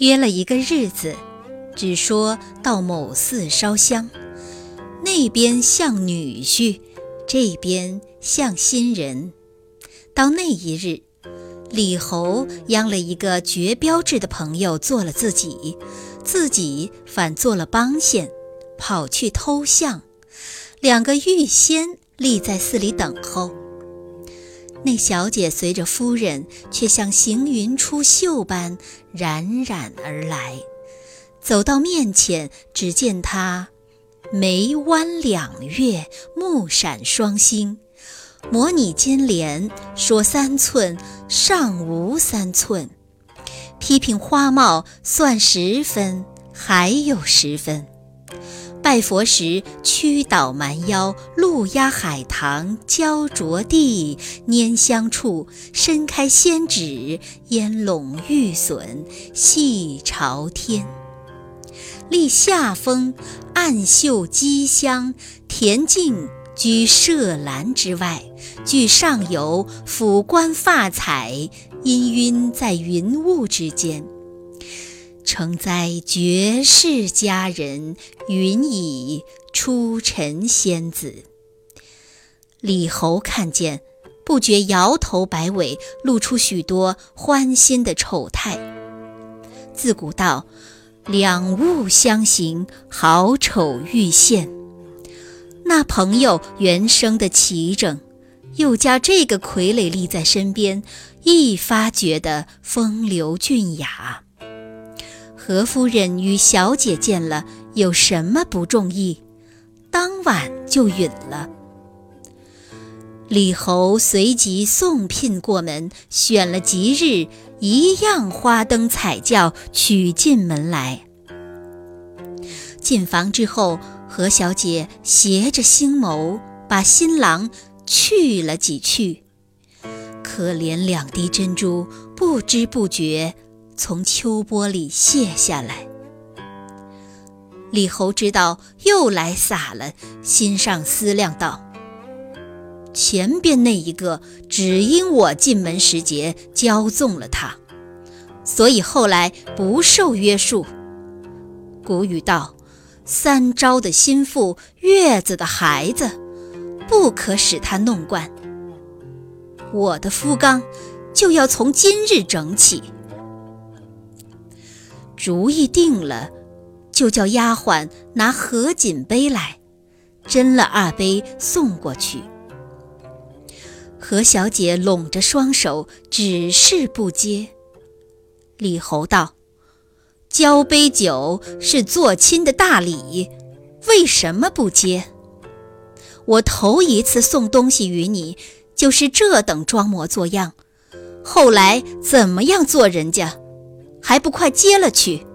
约了一个日子，只说到某寺烧香，那边像女婿，这边像新人。到那一日，李侯央了一个绝标志的朋友做了自己，自己反做了帮线，跑去偷像。两个预先立在寺里等候。那小姐随着夫人，却像行云出岫般冉冉而来。走到面前，只见她眉弯两月，目闪双星，模拟金莲，说三寸尚无三寸，批评花帽算十分，还有十分。拜佛时，屈倒蛮腰，路压海棠，焦着地，拈香处，伸开仙指，烟笼玉笋，细朝天。立夏风，暗嗅鸡香，恬静居舍兰之外，具上游，俯观发彩，氤氲在云雾之间。承栽绝世佳人，云以出尘仙子。李侯看见，不觉摇头摆尾，露出许多欢欣的丑态。自古道，两物相形，好丑愈现。那朋友原生的齐整，又加这个傀儡立在身边，一发觉得风流俊雅。何夫人与小姐见了，有什么不中意？当晚就允了。李侯随即送聘过门，选了吉日，一样花灯彩轿娶进门来。进房之后，何小姐斜着星眸，把新郎去了几去。可怜两滴珍珠，不知不觉。从秋波里卸下来，李侯知道又来撒了，心上思量道：“前边那一个只因我进门时节骄纵了他，所以后来不受约束。古语道：‘三朝的心腹，月子的孩子，不可使他弄惯。’我的夫纲就要从今日整起。”主意定了，就叫丫鬟拿合锦杯来，斟了二杯送过去。何小姐拢着双手，只是不接。李侯道：“交杯酒是做亲的大礼，为什么不接？我头一次送东西与你，就是这等装模作样，后来怎么样做人家？”还不快接了去！